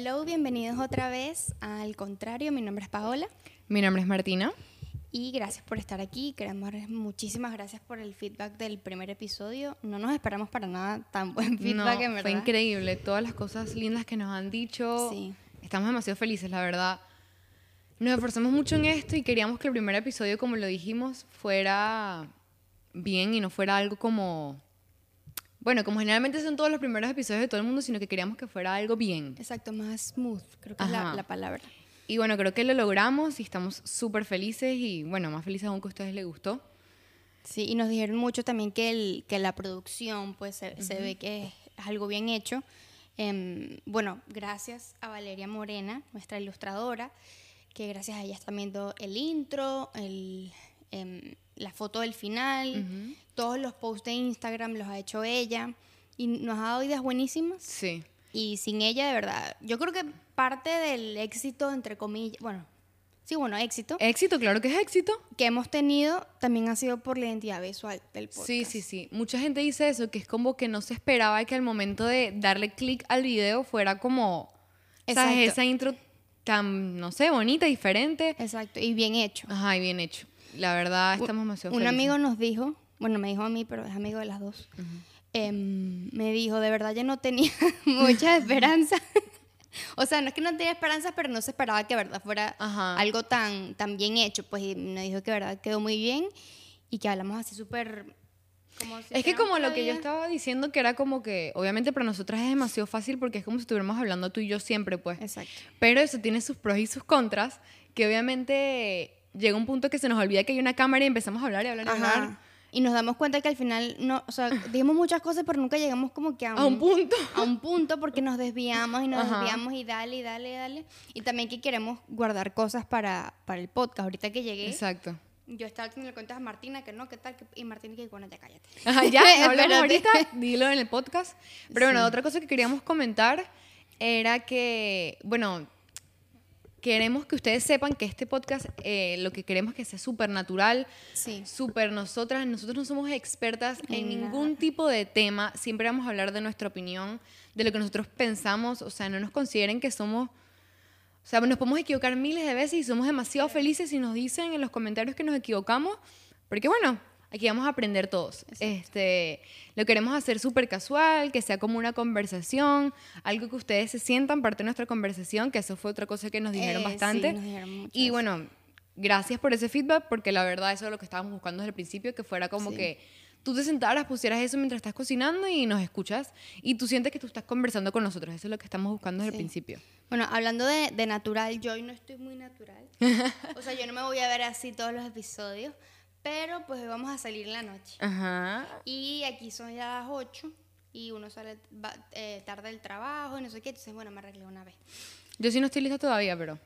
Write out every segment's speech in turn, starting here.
Hello, bienvenidos otra vez al contrario. Mi nombre es Paola Mi nombre es Martina. y gracias por estar aquí. Queremos muchísimas gracias por el feedback del primer episodio. No nos esperamos para nada tan buen feedback, No, en verdad. fue increíble. Todas las cosas lindas que nos han dicho. Sí. Estamos demasiado felices, la verdad. Nos esforzamos mucho en esto y queríamos que el primer episodio, como lo dijimos, fuera bien y no fuera algo como... Bueno, como generalmente son todos los primeros episodios de todo el mundo, sino que queríamos que fuera algo bien. Exacto, más smooth, creo que es la, Ajá. la palabra. Y bueno, creo que lo logramos y estamos súper felices y bueno, más felices aún que a ustedes les gustó. Sí, y nos dijeron mucho también que, el, que la producción, pues se, se ve que es algo bien hecho. Em, bueno, gracias a Valeria Morena, nuestra ilustradora, que gracias a ella están viendo el intro, el, em, la foto del final, todos los posts de Instagram los ha hecho ella y nos ha dado ideas buenísimas. Sí. Y sin ella, de verdad, yo creo que parte del éxito, entre comillas, bueno, sí, bueno, éxito, Éxito, claro que es éxito. que hemos tenido tambio ha sido por la identidad visual del podcast. Sí, sí, sí. Mucha gente dice eso, que es como que no se esperaba que al momento de darle clic al video fuera como. ¿sabes? Esa intro tan, no sé, bonita, diferente. Exacto, y bien hecho. Ajá, y bien hecho. La verdad, estamos demasiado Un felices. amigo nos dijo, bueno, me dijo a mí, pero es amigo de las dos, em, me dijo, de verdad yo no tenía mucha esperanza. o sea, no es que no tenía esperanza, pero no se esperaba que verdad fuera Ajá. algo tan, tan bien hecho. Pues y me dijo que verdad quedó muy bien y que hablamos así súper... como si Es que como lo que yo estaba diciendo, que era como que, obviamente para nosotras es demasiado fácil porque es como si estuviéramos hablando tú y yo siempre, pues. Exacto. Pero eso tiene sus pros y sus contras, que obviamente llega un punto que se nos olvida que hay una cámara y empezamos a hablar y hablar y hablar. Ajá. Y nos damos cuenta que al final, no, o sea, dijimos muchas cosas, pero nunca llegamos como que a A un punto. a un punto porque nos desviamos y nos Ajá. desviamos y dale y dale y dale. Y también que queremos guardar cosas para, para el podcast. Ahorita que llegué, Exacto. yo estaba haciendo cuentas a Martina que no, que tal, que- y Martina que bueno, ya cállate. Ajá, ya, hablamos ahorita, dilo en el podcast. Pero bueno, otra cosa que queríamos comentar era que, bueno, queremos que ustedes sepan que este podcast eh, lo que queremos es que sea súper natural, Sí. súper nosotras. Nosotros no somos expertas en, En ningún tipo de tema. Siempre vamos a hablar de nuestra opinión, de lo que nosotros pensamos. O sea, no nos consideren que somos... O sea, nos podemos equivocar miles de veces y somos demasiado felices si nos dicen en los comentarios que nos equivocamos. Porque bueno, aquí vamos a aprender todos. Este, lo queremos hacer súper casual, que sea como una conversación, algo que ustedes se sientan parte de nuestra conversación, que eso fue otra cosa que nos dijeron Eh, sí, bastante. nos dijeron y bueno, gracias por ese feedback, porque la verdad eso es lo que estábamos buscando desde el principio, que fuera como Sí. que tú te sentaras, pusieras eso mientras estás cocinando y nos escuchas y tú sientes que tú estás conversando con nosotros. Eso es lo que estamos buscando desde Sí. el principio. Bueno, hablando de, de natural, yo hoy no estoy muy natural. o sea, yo no me voy a ver así todos los episodios, pero pues hoy vamos a salir en la noche. Ajá. Y aquí son ya las 8 y uno sale va- eh, tarde del trabajo y no sé qué, entonces bueno, me arreglé una vez. Yo sí no estoy lista todavía, pero...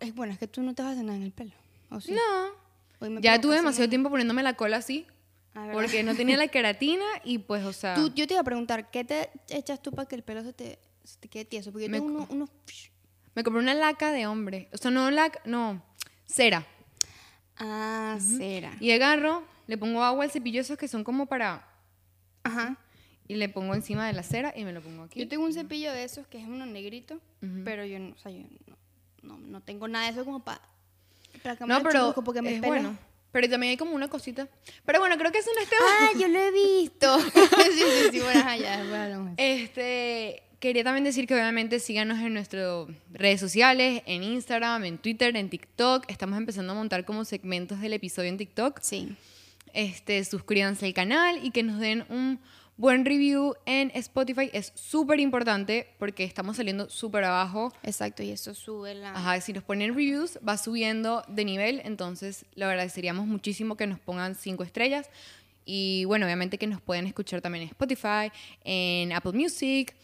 Es bueno, es que tú no te vas a hacer nada en el pelo. ¿o sí? No. Ya tuve demasiado tiempo poniéndome la cola así, Ah, porque no tenía la queratina y pues, o sea... Tú- yo te iba a preguntar, ¿qué te echas tú para que el pelo se te, se te quede tieso? Porque yo Me tengo unos... unos Me compré una laca de hombre. O sea, no laca, no, cera. Ah, cera. Y agarro, le pongo agua al cepillo esos que son como para... Ajá. Y le pongo encima de la cera y me lo pongo aquí. Yo tengo un cepillo de esos que es uno negrito, pero yo no, o sea, yo no, no, no tengo nada de eso como para... para que No, pero porque me es bueno. Pero también hay como una cosita. Pero bueno, creo que eso no es tema. Ah, yo lo he visto. sí, sí, sí, de eso. Este, quería también decir que obviamente síganos en nuestras redes sociales, en Instagram, en Twitter, en TikTok. Estamos empezando a montar como segmentos del episodio en TikTok. Sí. Este, suscríbanse al canal y que nos den un buen review en Spotify. Es súper importante porque estamos saliendo súper abajo. Exacto, y eso sube la... Ajá, si nos ponen reviews, va subiendo de nivel, entonces lo agradeceríamos muchísimo que nos pongan cinco estrellas. Y bueno, obviamente que nos pueden escuchar también en Spotify, en Apple Music,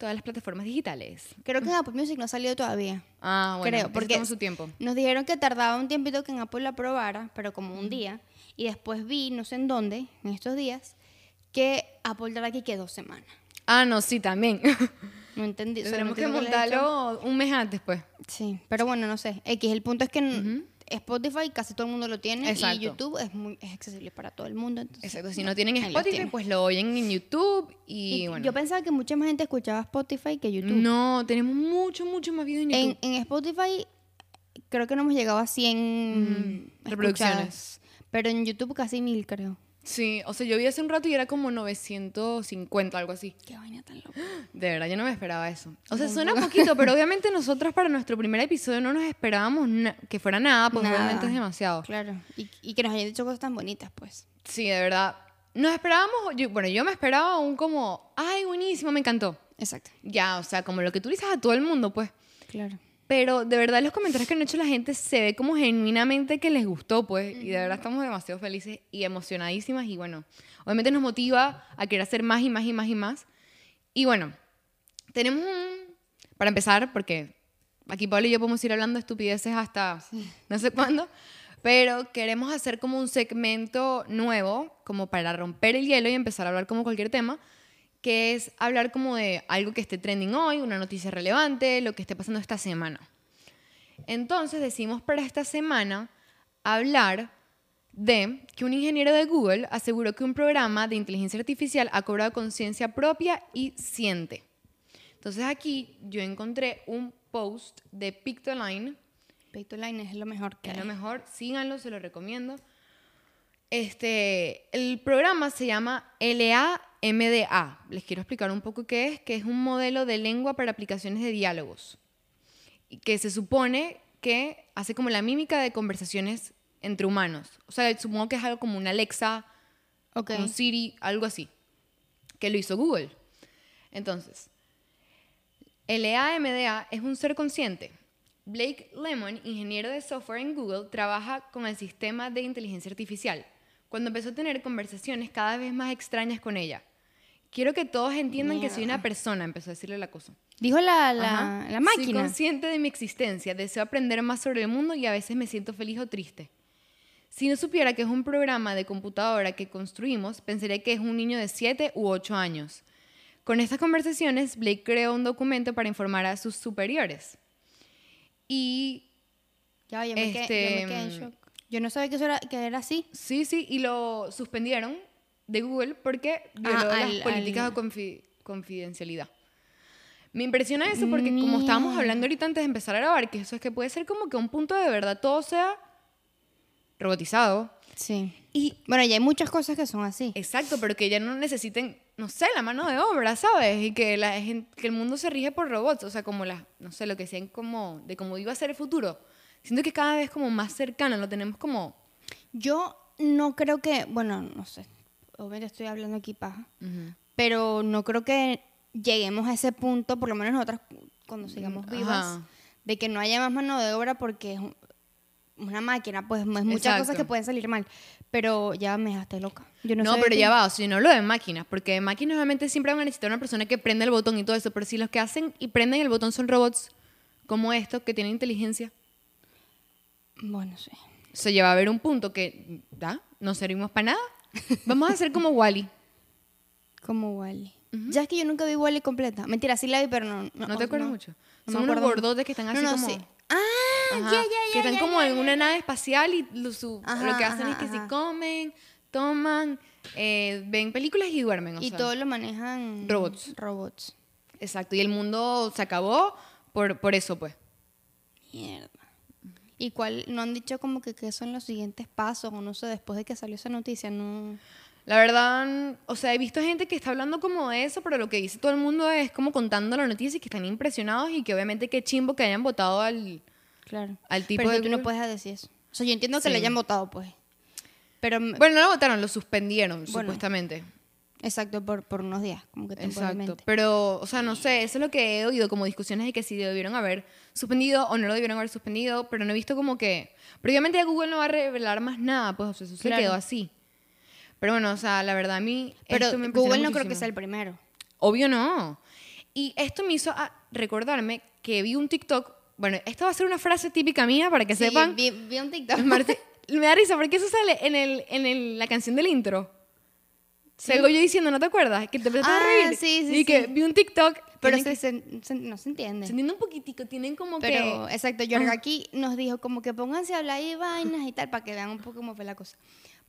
todas las plataformas digitales. Creo que en Apple Music no ha salido todavía. Ah, bueno, Creo, porque su tiempo. nos dijeron que tardaba un tiempito que en Apple la probara, pero como un día. Y después vi, no sé en dónde, en estos días, que Apple dará aquí que dos semanas. Ah, no, sí, también. No entendí. o sea, no Tenemos que montarlo un mes antes, pues. Sí, pero bueno, no sé. X, el punto es que Spotify casi todo el mundo lo tiene Exacto. y YouTube es muy es accesible para todo el mundo. entonces, Exacto, si no tienen Spotify, pues lo oyen en YouTube y, Y bueno. Yo pensaba que mucha más gente escuchaba Spotify que YouTube. no, tenemos mucho, mucho más videos en En, YouTube. en Spotify creo que no hemos llegado a 100 Ujú, reproducciones. Pero en YouTube casi mil, creo. Sí, o sea, yo vi hace un rato y era como 950, algo así. Qué vaina tan loca. De verdad, yo no me esperaba eso. O sea, suena poquito, pero obviamente nosotros para nuestro primer episodio no nos esperábamos que fuera nada, pues Nada. obviamente es demasiado. Claro. Y, y que nos hayan dicho cosas tan bonitas, pues. Sí, de verdad. Nos esperábamos, yo- bueno, yo me esperaba un como, ay, buenísimo, me encantó. Exacto. Ya, o sea, como lo que tú dices a todo el mundo, pues. Claro. Pero de verdad los comentarios que han hecho la gente se ve como genuinamente que les gustó, pues. Y de verdad estamos demasiado felices y emocionadísimas. Y bueno, obviamente nos motiva a querer hacer más y más y más y más. Y bueno, tenemos un... Para empezar, porque aquí Pablo y yo podemos ir hablando de estupideces hasta no sé cuándo. Pero queremos hacer como un segmento nuevo, como para romper el hielo y empezar a hablar como cualquier tema, que es hablar como de algo que esté trending hoy, una noticia relevante, lo que esté pasando esta semana. Entonces decimos para esta semana hablar de que un ingeniero de Google aseguró que un programa de inteligencia artificial ha cobrado conciencia propia y siente. Entonces aquí yo encontré un post de Pictoline, Pictoline es lo mejor que es lo hay. mejor, síganlo, se lo recomiendo. Este, el programa se llama LAMDA. Les quiero explicar un poco qué es, que es un modelo de lengua para aplicaciones de diálogos. Y que se supone que hace como la mímica de conversaciones entre humanos. O sea, supongo que es algo como una Alexa, un Siri, algo así. Que lo hizo Google. Entonces, LAMDA es un ser consciente. Blake Lemon, ingeniero de software en Google, trabaja con el sistema de inteligencia artificial. Cuando empezó a tener conversaciones cada vez más extrañas con ella. Quiero que todos entiendan que soy una persona, empezó a decirle la cosa. Dijo la, la, la Soy máquina. consciente de mi existencia, deseo aprender más sobre el mundo y a veces me siento feliz o triste. Si no supiera que es un programa de computadora que construimos, pensaría que es un niño de 7 u 8 años. Con estas conversaciones, Blake creó un documento para informar a sus superiores. Y Ya, yo me, quedé, yo me Este, quedé en shock. Yo no sabía que eso era, que era así. sí, sí, y lo suspendieron de Google porque violó Ah, las al- políticas al- de confi- confidencialidad. Me impresiona eso porque como estábamos hablando ahorita antes de empezar a grabar, que eso es que puede ser como que un punto de verdad todo sea robotizado. Sí. Y Bueno, ya hay muchas cosas que son así. exacto, pero que ya no necesiten, no sé, la mano de obra, ¿sabes? Y que, la, que el mundo se rige por robots, o sea, como las, no sé, lo que sean como, de cómo iba a ser el futuro. Siento que cada vez como más cercano, lo tenemos como... Yo no creo que, bueno, no sé, obviamente estoy hablando aquí paja, pero no creo que lleguemos a ese punto, por lo menos nosotras cuando sigamos vivas, ajá. de que no haya más mano de obra porque es un- una máquina, pues es muchas Exacto. cosas que pueden salir mal, pero ya me dejaste loca. Yo no, No, pero ya va, o sea, yo no hablo de máquinas, porque de máquinas obviamente siempre van a necesitar una persona que prenda el botón y todo eso, pero si los que hacen y prenden el botón son robots como estos que tienen inteligencia, Bueno, sí. se lleva a haber un punto que, ¿da? No servimos para nada. Vamos a hacer como Wally. Como Wally. Ya es que yo nunca vi Wally completa. Mentira, sí la vi, pero no. ¿No, te acuerdas mucho? no Son unos gordotes que están así no, como... sí. Ah, Ajá, ya, ya, que ya. están ya, como ya, en ya. una nave espacial y lo, su- Ajá, lo que hacen ajá, es que si comen, toman, eh, ven películas y duermen. o Y sea. todo lo manejan Robots. Robots. Exacto, y el mundo se acabó por, por eso, pues. Mierda. ¿Y cuál? No han dicho como que qué son los siguientes pasos o no sé, después de que salió esa noticia, no. La verdad, o sea, he visto gente que está hablando como de eso, pero lo que dice todo el mundo es como contando la noticia y que están impresionados y que obviamente qué chimbo que hayan votado al... Claro. Al tipo Pero de tú no puedes decir eso. O sea, yo entiendo que Sí. le hayan votado, pues. Pero, Bueno, no lo votaron, lo suspendieron, Bueno. supuestamente. Exacto, por, por unos días, como que Exacto. Pero, o sea, no sé, eso es lo que he oído, como discusiones de que si debieron haber suspendido o no lo debieron haber suspendido, pero no he visto como que... Pero obviamente Google no va a revelar más nada, pues, o sea, eso se Claro. quedó así. Pero bueno, o sea, la verdad a mí... Pero esto me Google no creo que sea el primero. Obvio no. Y esto me hizo ah, recordarme que vi un TikTok. Bueno, esta va a ser una frase típica mía para que Sí, sepan. Vi, vi un TikTok. Me da risa porque eso sale en, el, en el- la canción del intro. Salgo yo diciendo, ¿no te acuerdas? Que te empezaste a Ah, reír. sí, sí, Y que sí. vi un TikTok. Pero se, que- se- se- no se entiende. se entiende un poquitico, tienen como Pero, que... exacto, Yorga aquí nos dijo como que pónganse a hablar ahí vainas y tal, para que vean un poco cómo fue la cosa.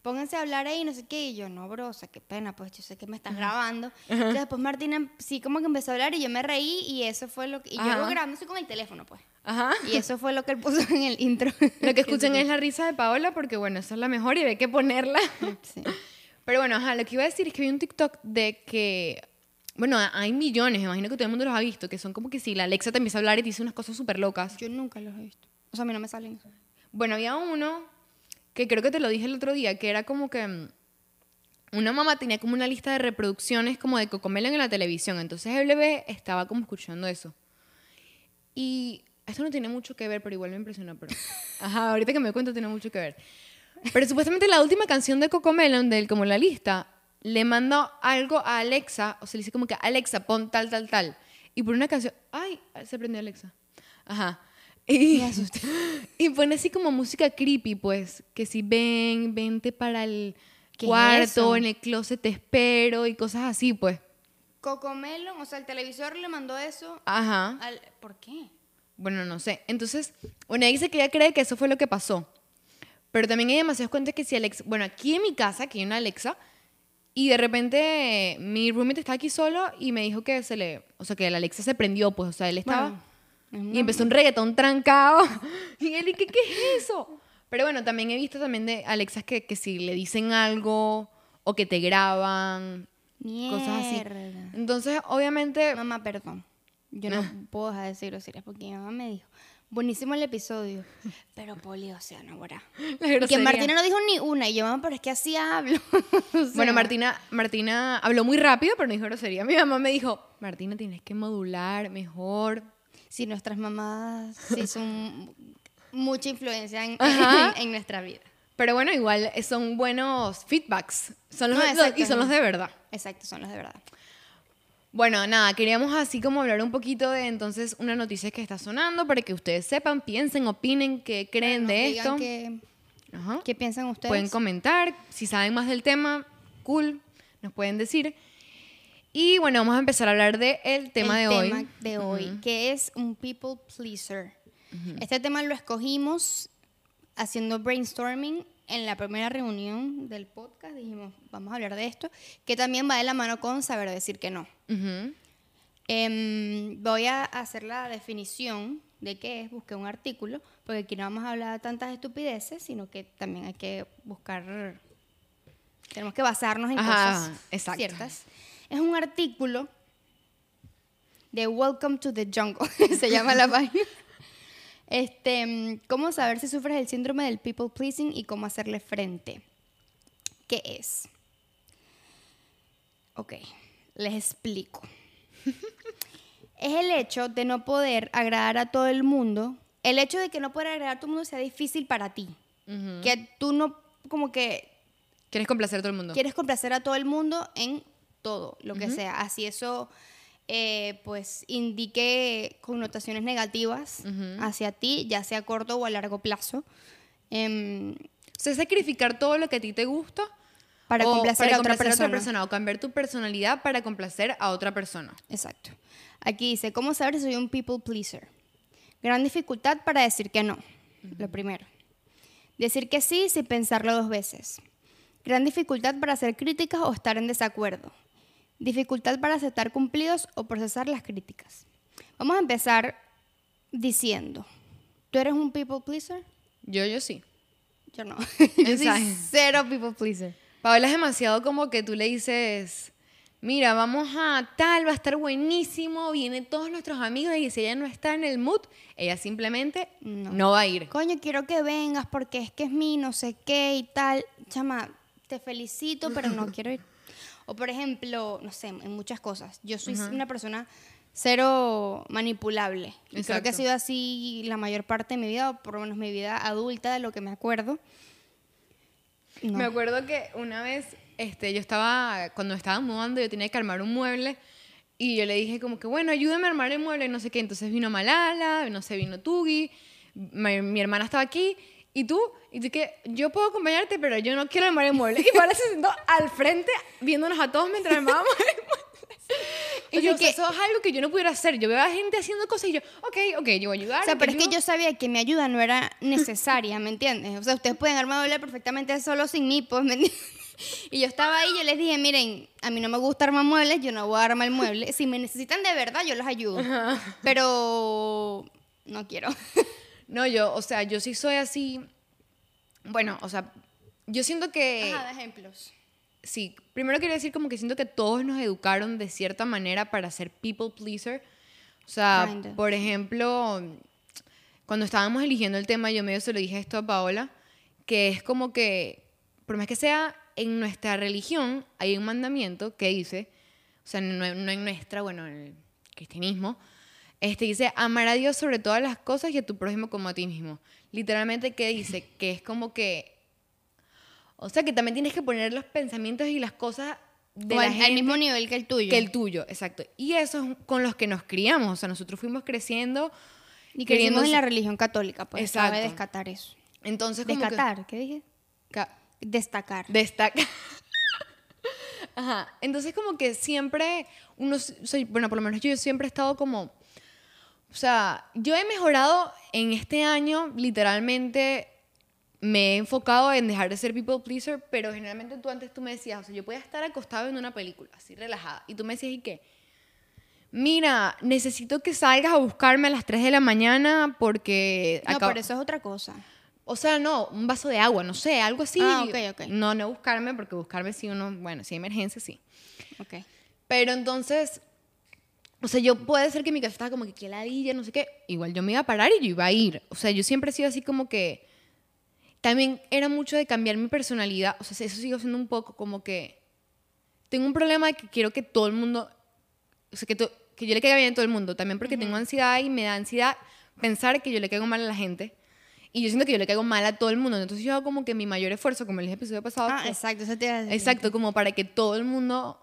Pónganse a hablar ahí, no sé qué, y yo, no, bro, o sea, qué pena, pues yo sé que me estás grabando. Entonces después Martina sí como que empezó a hablar y yo me reí y eso fue lo que... Y yo Ajá. lo grabando así con el teléfono, pues. Ajá. Y eso fue lo que él puso en el intro. Lo que escuchan es la risa de Paola porque, bueno, esa es la mejor y hay que ponerla. Sí. Pero bueno, ajá, lo que iba a decir es que vi un TikTok de que, bueno, hay millones, imagino que todo el mundo los ha visto, que son como que si la Alexa te empieza a hablar y te dice unas cosas súper locas. Yo nunca los he visto. O sea, a mí no me salen. Bueno, había uno que creo que te lo dije el otro día, que era como que mm, una mamá tenía como una lista de reproducciones como de Cocomelon en la televisión. Entonces el bebé estaba como escuchando eso. Y esto no tiene mucho que ver, pero igual me impresionó. Pero... Ajá, ahorita que me doy cuenta tiene mucho que ver. Pero supuestamente la última canción de Cocomelon, del como la lista, le mandó algo a Alexa, o se le dice como que Alexa, pon tal, tal, tal. Y por una canción, ay, se prendió Alexa. Ajá. Y, Me asusté. y pone así como música creepy, pues, que si ven, vente para el ¿Qué es cuarto, en el closet te espero y cosas así, pues. Cocomelon, o sea, el televisor le mandó eso Ajá. al... ¿Por qué? Bueno, no sé. Entonces, bueno, dice que ella cree que eso fue lo que pasó. Pero también hay demasiados cuentos que si Alexa, bueno, aquí en mi casa, aquí hay una Alexa, y de repente mi roommate estaba aquí solo y me dijo que se le, o sea, que la Alexa se prendió, pues, o sea, él estaba Bueno, y empezó un reggaetón trancado. Y él, ¿y qué, qué es eso? Pero bueno, también he visto también de Alexas que, que si le dicen algo o que te graban, cosas así. Mierda. Entonces, obviamente, Mamá, perdón. Yo no puedo dejar de decir groserías porque mi mamá me dijo, buenísimo el episodio, pero Poli, o sea, no, ahora. que. Martina no dijo ni una. Y yo, mamá, pero es que así hablo. O sea, Bueno, Martina, Martina habló muy rápido, pero no dijo grosería. Mi mamá me dijo, Martina, tienes que modular mejor. Sí, nuestras mamás sí son mucha influencia en, en, en nuestra vida. Pero bueno, igual son buenos feedbacks. Son los, No, los- exacto, y son los de verdad. Exacto, son los de verdad. Bueno, nada, queríamos así como hablar un poquito de entonces una noticia que está sonando para que ustedes sepan, piensen, opinen, qué creen de digan esto. qué, Ajá. qué piensan ustedes. Pueden comentar, si saben más del tema, cool, nos pueden decir. Y bueno, vamos a empezar a hablar del tema el de hoy. tema de hoy, que es un people pleaser. Este tema lo escogimos haciendo brainstorming en la primera reunión del podcast. Dijimos, vamos a hablar de esto, que también va de la mano con saber decir que no. Ujú. Em, voy a hacer la definición de qué es, busqué un artículo, porque aquí no vamos a hablar de tantas estupideces, sino que también hay que buscar, tenemos que basarnos en Ajá, cosas exacto. ciertas. Es un artículo de Welcome to the Jungle, se llama la página. Este, mm, ¿Cómo saber si sufres el síndrome del people pleasing y cómo hacerle frente? ¿Qué es? Ok, les explico. es el hecho de no poder agradar a todo el mundo, el hecho de que no poder agradar a todo el mundo sea difícil para ti. Ujú. Que tú no, como que ¿Quieres complacer a todo el mundo? quieres complacer a todo el mundo en todo, lo que sea. Así eso, eh, pues, indique connotaciones negativas hacia ti, ya sea a corto o a largo plazo, em, O sea, sacrificar todo lo que a ti te gusta para o complacer para a otra persona. o cambiar tu personalidad para complacer a otra persona. Exacto. Aquí dice, ¿cómo saber si soy un people pleaser? Gran dificultad para decir que no, lo primero. Decir que sí sin pensarlo dos veces. Gran dificultad para hacer críticas o estar en desacuerdo. Dificultad para aceptar cumplidos o procesar las críticas. Vamos a empezar diciendo, ¿tú eres un people pleaser? Yo, yo sí. Yo no. Yo soy cero people pleaser. Paola es demasiado como que tú le dices, mira, vamos a tal, va a estar buenísimo, vienen todos nuestros amigos y si ella no está en el mood, ella simplemente no, No. va a ir. Coño, quiero que vengas porque es que es mi no sé qué y tal. Chama, te felicito, pero no quiero ir. O por ejemplo, no sé, en muchas cosas. Yo soy una persona cero manipulable. Y creo que ha sido así la mayor parte de mi vida, o por lo menos mi vida adulta, de lo que me acuerdo. No. Me acuerdo que una vez este, yo estaba, cuando estaba mudando, yo tenía que armar un mueble y yo le dije como que, bueno, ayúdame a armar el mueble, no sé qué. Entonces vino Malala, no sé, vino Tugi, mi, mi hermana estaba aquí ¿Y tú? Y tú que yo puedo acompañarte, pero yo no quiero armar el mueble. Y Paola se sentó al frente viéndonos a todos mientras armábamos el mueble. Y O yo, que eso es algo que yo no pudiera hacer. Yo veo a gente haciendo cosas y yo, ok, ok, yo voy a ayudar. O sea, pero es que yo sabía que mi ayuda no era necesaria, ¿me entiendes? O sea, ustedes pueden armar muebles perfectamente solo sin mí, pues, ¿me entiendes? Y yo estaba ahí, yo les dije, miren, a mí no me mueble armar muebles, yo no voy a armar el mueble. Si me necesitan de verdad, yo los ayudo. Pero no quiero. No, yo, o sea, yo sí soy así. Bueno, o sea, yo siento que. Ajá, de ejemplos. Sí, primero quiero decir como que siento que todos nos educaron de cierta manera para ser people pleaser. O sea, Kinda. por ejemplo, cuando estábamos eligiendo el tema, yo medio se lo dije esto a Paola, que es como que, por más que sea en nuestra religión, hay un mandamiento que dice, o sea, no, no en nuestra, bueno, en el cristianismo, este dice, amar a Dios sobre todas las cosas y a tu prójimo como a ti mismo. Literalmente, ¿qué dice? Que es como que o sea, que también tienes que poner los pensamientos y las cosas de la al, al gente mismo nivel que el tuyo. que el tuyo, exacto. Y eso es con los que nos criamos, o sea, nosotros fuimos creciendo y crecimos en la religión católica, pues Exacto. cabe descatar eso. Entonces, como que- Descatar, ¿qué dije? Ca- Destacar. destaca. Ajá. Entonces, como que siempre uno, sea, bueno, por lo menos yo siempre he estado como, o sea, yo he mejorado en este año, literalmente me he enfocado en dejar de ser people pleaser, pero generalmente tú antes tú me decías, o sea, yo podía estar acostado en una película, así relajada, y tú me decías, ¿y qué? Mira, necesito que salgas a buscarme a las 3 de la mañana porque... No, acabo- pero eso es otra cosa. o sea, no, un vaso de agua, no sé, algo así. Ah, ok, ok. No, no buscarme, porque buscarme si uno, bueno, si hay emergencia, sí. Ok. Pero entonces, o sea, yo puede ser que mi casa estaba como que qué ladilla, no sé qué. Igual yo me iba a parar y yo iba a ir. O sea, yo siempre he sido así como que. También era mucho de cambiar mi personalidad. O sea, eso sigo siendo un poco como que. Tengo un problema de que quiero que todo el mundo. O sea, que, to- que yo le caiga bien a todo el mundo. También porque tengo ansiedad y me da ansiedad pensar que yo le caigo mal a la gente. Y yo siento que yo le caigo mal a todo el mundo. Entonces yo hago como que mi mayor esfuerzo, como el episodio pasado. Ah, que- exacto, eso te. Exacto, como para que todo el mundo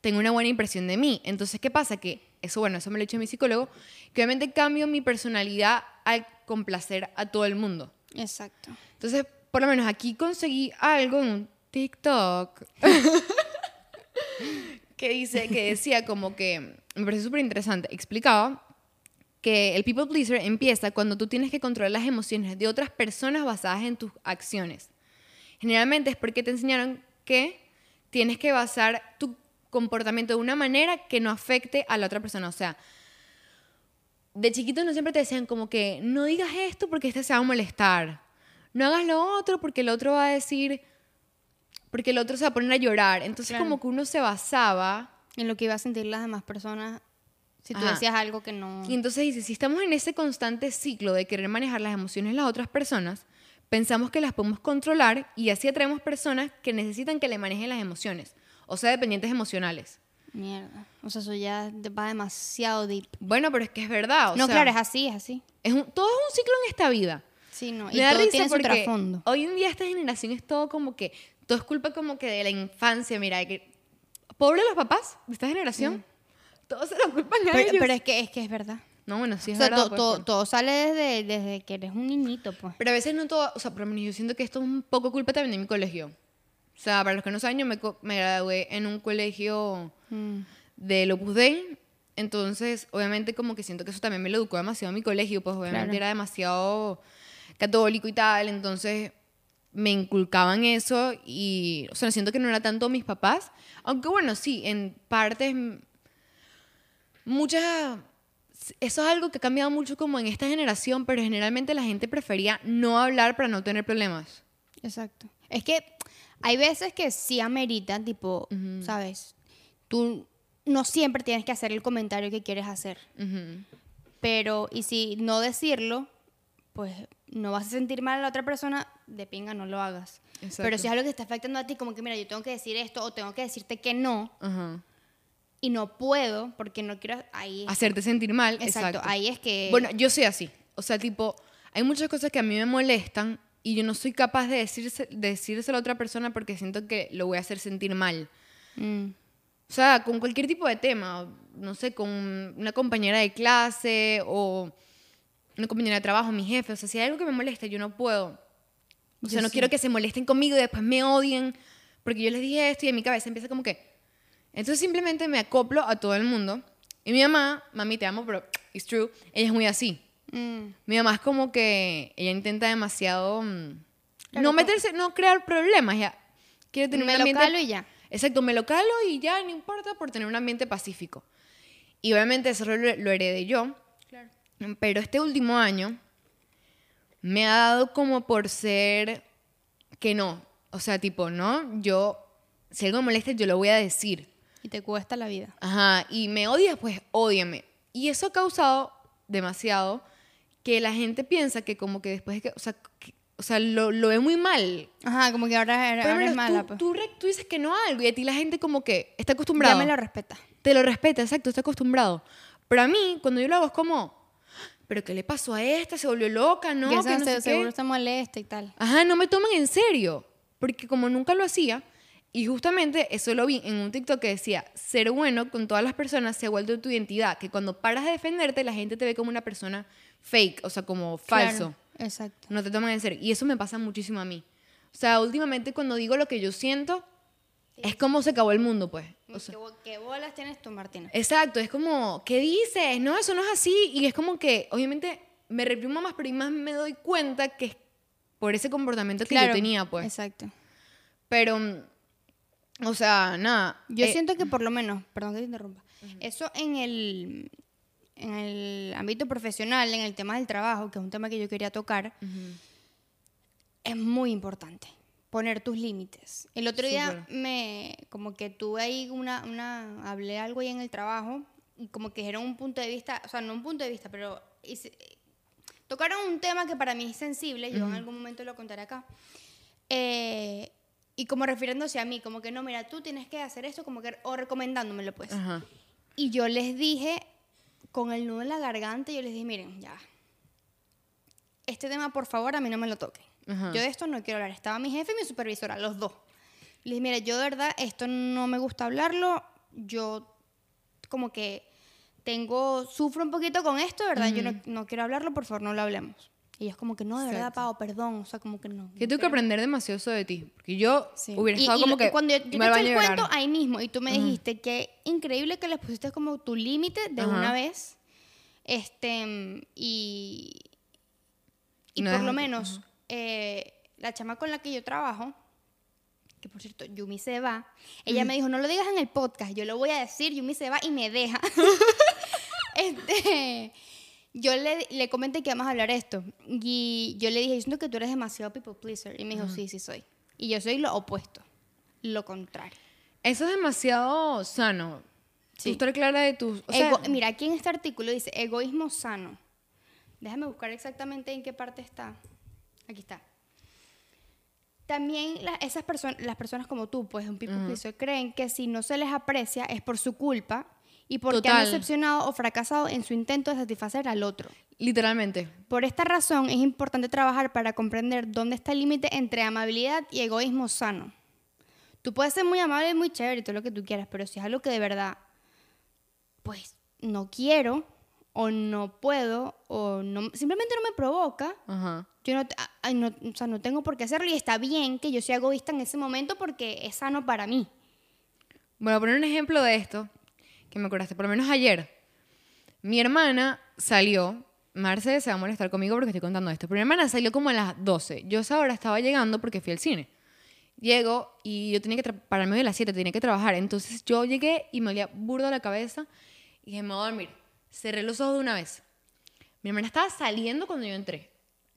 tenga una buena impresión de mí. Entonces, ¿qué pasa? Que eso, bueno, eso me lo ha dicho mi psicólogo, que obviamente cambio mi personalidad al complacer a todo el mundo. Exacto. Entonces, por lo menos aquí conseguí algo en un TikTok que dice, que decía como que, me parece súper interesante, explicaba que el people pleaser empieza cuando tú tienes que controlar las emociones de otras personas basadas en tus acciones. Generalmente es porque te enseñaron que tienes que basar tu comportamiento de una manera que no afecte a la otra persona. O sea, de chiquito no siempre te decían como que no digas esto porque este se va a molestar. No hagas lo otro porque el otro va a decir, porque el otro se va a poner a llorar. Entonces Claro. como que uno se basaba En lo que iba a sentir las demás personas si tú Ajá. decías algo que no... Y entonces dice, si estamos en ese constante ciclo de querer manejar las emociones de las otras personas, pensamos que las podemos controlar y así atraemos personas que necesitan que le manejen las emociones, o sea, dependientes emocionales. Mierda. O sea, eso ya va demasiado deep. Bueno, pero es que es verdad. o no, sea, claro, es así, es así. es un- todo es un ciclo en esta vida. Sí, no. Y Me da todo risa tiene su porque trasfondo. hoy en día esta generación es todo como que, todo es culpa como que de la infancia, mira, de que, pobre los papás de esta generación, todos se lo culpan a Pero, ellos. pero es que es que es verdad. no, bueno, sí es o sea, verdad. to- pues, to- todo sale desde, desde que eres un niñito, pues. Pero a veces no todo, o sea, por lo menos yo siento que esto es un poco culpa también de mi colegio. O sea, para los que no saben, yo me, me gradué en un colegio Mm. del Opus Dei. Entonces, obviamente, como que siento que eso también me lo educó demasiado mi colegio, pues obviamente Claro. era demasiado católico y tal. Entonces, me inculcaban eso y, o sea, siento que no era tanto mis papás. Aunque bueno, sí, en partes, muchas eso es algo que ha cambiado mucho como en esta generación, pero generalmente la gente prefería no hablar para no tener problemas. Exacto. Es que hay veces que sí amerita, tipo, ¿sabes? Tú no siempre tienes que hacer el comentario que quieres hacer. Ujú. Pero, y si no decirlo, pues no vas a sentir mal a la otra persona, de pinga no lo hagas. Exacto. Pero si es algo que está afectando a ti, como que mira, yo tengo que decir esto o tengo que decirte que no Ajá. y no puedo porque no quiero, ahí Hacerte sentir mal. Exacto, Exacto. ahí es que... Bueno, yo soy así. O sea, tipo, hay muchas cosas que a mí me molestan y yo no soy capaz de, decirse, de decírselo a otra persona porque siento que lo voy a hacer sentir mal. Mm, O sea, con cualquier tipo de tema, no sé, con una compañera de clase o una compañera de trabajo, mi jefe, o sea, si hay algo que me molesta, yo no puedo O sea, Yo no sí. quiero que se molesten conmigo y después me odien porque yo les dije esto y en mi cabeza empieza como que... Entonces simplemente me acoplo a todo el mundo. Y mi mamá, mami, te amo, pero it's true, ella es muy así. Mm, Mi mamá es como que ella intenta demasiado mm, Claro, no meterse, no crear problemas, ya quiere tener me un lo ambiente calo y ya. Exacto, me lo calo y ya no importa por tener un ambiente pacífico. Y obviamente eso lo, lo heredé yo, Claro. pero este último año me ha dado como por ser que no, o sea, tipo, no, yo si algo me molesta yo lo voy a decir. Y te cuesta la vida. Ajá, y me odias, pues ódiame. Y eso ha causado demasiado que la gente piensa que como que después de que, o sea, que- o sea lo, lo ve muy mal. Ajá, como que ahora, ahora es mala, tú, pues. tú, tú dices que no algo y a ti la gente como que está ya acostumbrada. me lo respeta. Te lo respeta, exacto, está acostumbrado. Pero a mí, cuando yo lo hago es como, ¿pero qué le pasó a esta? ¿Se volvió loca? No, que no se- seguro está molesta y tal. Ajá, no me toman en serio. Porque como nunca lo hacía, y justamente eso lo vi en un TikTok que decía, ser bueno con todas las personas se ha vuelto tu identidad, que cuando paras de defenderte la gente te ve como una persona fake, o sea, como falso. Claro, exacto. No te toman en serio. Y eso me pasa muchísimo a mí. O sea, últimamente cuando digo lo que yo siento, es como se acabó el mundo, pues. O sea, ¿Qué, bo- qué bolas tienes tú, Martina? Exacto, es como, ¿qué dices? No, eso no es así. Y es como que, obviamente, me reprimo más, pero y más me doy cuenta que es por ese comportamiento que yo tenía, pues. Exacto. Pero, o sea, nada. Yo eh, siento que por lo menos, perdón que te interrumpa, eso en el, en el ámbito profesional, en el tema del trabajo, que es un tema que yo quería tocar, es muy importante poner tus límites. El otro día Súper. me, como que tuve ahí una, una, hablé algo ahí en el trabajo y como que dijeron un punto de vista, o sea, no un punto de vista, pero hice- tocaron un tema que para mí es sensible, yo en algún momento lo contaré acá. Eh, y como refiriéndose a mí, como que no, mira, tú tienes que hacer esto, como que, o recomendándomelo, pues. Ajá. Y yo les dije, con el nudo en la garganta, yo les dije, miren, ya, este tema, por favor, a mí no me lo toquen. Ajá. Yo de esto no quiero hablar. Estaba mi jefe y mi supervisora, los dos. Les dije, mira, yo de verdad, esto no me gusta hablarlo. Yo como que tengo, sufro un poquito con esto, verdad, yo no, no quiero hablarlo, por favor, no lo hablemos. Y ellos como que, no, de verdad, Exacto. Pau, perdón, o sea, como que no. No tengo que quiero". aprender demasiado eso de ti. Porque yo Sí. hubiera Y- estado y como lo- que. cuando yo, yo me te eché el cuento ahí mismo y tú me dijiste que increíble que le pusiste como tu límite de Ajá. una vez. Este, y, y No por lo menos eh, la chama con la que yo trabajo, que por cierto, Yumi se va, ella me dijo, no lo digas en el podcast, yo lo voy a decir, Yumi se va y me deja. este, yo le, le comenté que vamos a hablar esto y yo le dije, yo siento que tú eres demasiado people pleaser y me dijo, sí, sí soy. Y yo soy lo opuesto, lo contrario. Eso es demasiado sano. Sí. Tú estar clara de tus. O sea, mira, aquí en este artículo dice egoísmo sano. Déjame buscar exactamente en qué parte está. Aquí está. También la- esas personas, las personas como tú, pues un people pleaser, creen que si no se les aprecia es por su culpa y porque han Total. decepcionado o fracasado en su intento de satisfacer al otro. literalmente. Por esta razón es importante trabajar para comprender dónde está el límite entre amabilidad y egoísmo sano. Tú puedes ser muy amable y muy chévere y todo lo que tú quieras, pero si es algo que de verdad, pues no quiero o no puedo o no, simplemente no me provoca, Ajá. yo no, te- ay, no, o sea, no tengo por qué hacerlo y está bien que yo sea egoísta en ese momento porque es sano para mí. Bueno, poner un ejemplo de esto, que me acordaste, por lo menos ayer, mi hermana salió, Marce se va a molestar conmigo porque estoy contando esto, pero mi hermana salió como a las 12. Yo a esa hora estaba llegando porque fui al cine. Llego y yo tenía que, tra- para el medio de las 7, tenía que trabajar. Entonces yo llegué y me olía burda la cabeza y dije, me voy a dormir. Cerré los ojos de una vez. Mi hermana estaba saliendo cuando yo entré.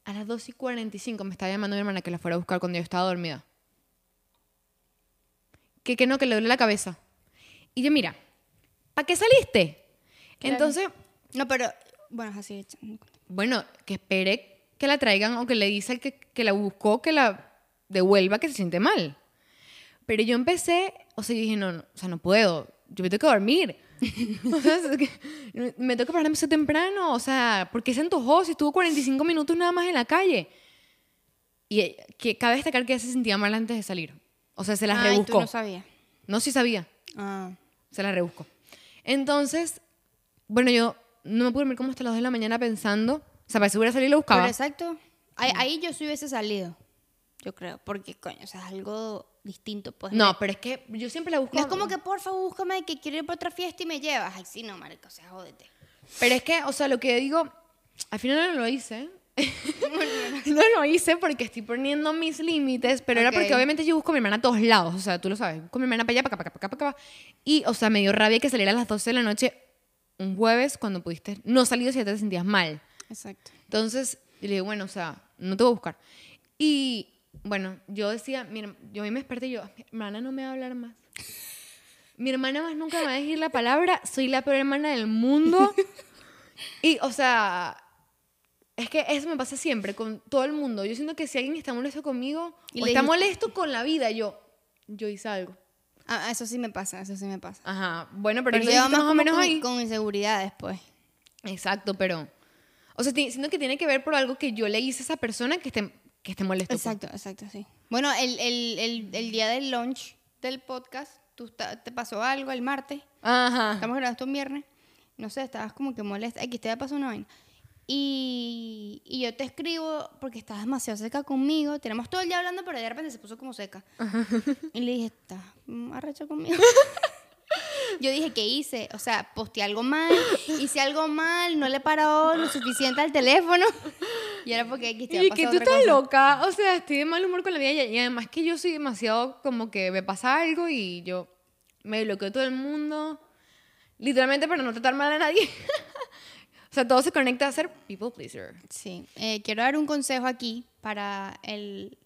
A las 2 y 45 me estaba llamando mi hermana que la fuera a buscar cuando yo estaba dormida. Que, que no, que le duele la cabeza. Y yo, mira, ¿para qué saliste? Claro. Entonces, No, pero, bueno, es así. bueno, que espere que la traigan o que le dice al que, que la buscó que la devuelva que se siente mal. Pero yo empecé, o sea, yo dije, no, no, o sea, no puedo, yo me tengo que dormir. o sea, es que me tengo que pararme eso temprano, o sea, ¿por qué se antojó si estuvo 45 minutos nada más en la calle? Y que cabe destacar que ella se sentía mal antes de salir. O sea, se las Ay, tú rebuscó. no sabías. no, sí sabía. Ah. Se la rebusco. Entonces, bueno, yo no me pude dormir como hasta las 2 de la mañana pensando. O sea, para si hubiera salido y lo buscaba. Pero exacto. Ahí, ahí yo sí hubiese salido. yo creo, porque coño, o sea, es algo distinto, pues. No, pero es que yo siempre la busco. No es como que, porfa, búscame que quiero ir para otra fiesta y me llevas. Ay, sí, no, marico, o sea, jódete. Pero es que, o sea, lo que digo, al final no lo hice. no lo hice porque estoy poniendo mis límites, pero era porque obviamente yo busco a mi hermana a todos lados, o sea, tú lo sabes, busco a mi hermana para allá, para acá, para acá, para acá, para acá. Y, o sea, me dio rabia que saliera a las 12 de la noche un jueves cuando pudiste no salir si ya te sentías mal. Exacto. Entonces, yo le digo, bueno, o sea, no te voy a buscar. Y, bueno, yo decía, mira, yo a mí me desperté y yo, mi hermana no me va a hablar más. Mi hermana más nunca me va a decir la palabra, soy la peor hermana del mundo. Y, o sea, es que eso me pasa siempre con todo el mundo. Yo siento que si alguien está molesto conmigo Y o está molesto con la vida, yo, yo hice algo. Ah, eso sí me pasa, eso sí me pasa. Ajá, bueno, pero, Pero yo más más o menos con, ahí. con inseguridades, pues. Exacto, pero, o sea, siento que tiene que ver por algo que yo le hice a esa persona que esté, que esté molesto. pues. Exacto, exacto, sí. Bueno, el, el, el, el día del launch del podcast, tú te pasó algo el martes. Ajá. Estamos grabando esto un viernes. No sé, estabas como que molesta. Aquí te pasó una vaina. Y, y yo te escribo porque estabas demasiado seca conmigo. Tenemos todo el día hablando, pero de repente se puso como seca. Y le dije, estás arrecha conmigo. yo dije, ¿qué hice? O sea, posteé algo mal, hice algo mal, no le paró lo suficiente al teléfono. Y era porque aquí te Y que tú estás loca, o sea, estoy de mal humor con la vida y además que yo soy demasiado como que me pasa algo y yo me bloqueo todo el mundo, literalmente para no tratar mal a nadie. o sea, todo se conecta a ser people pleaser. Sí, eh, quiero dar un consejo aquí para el,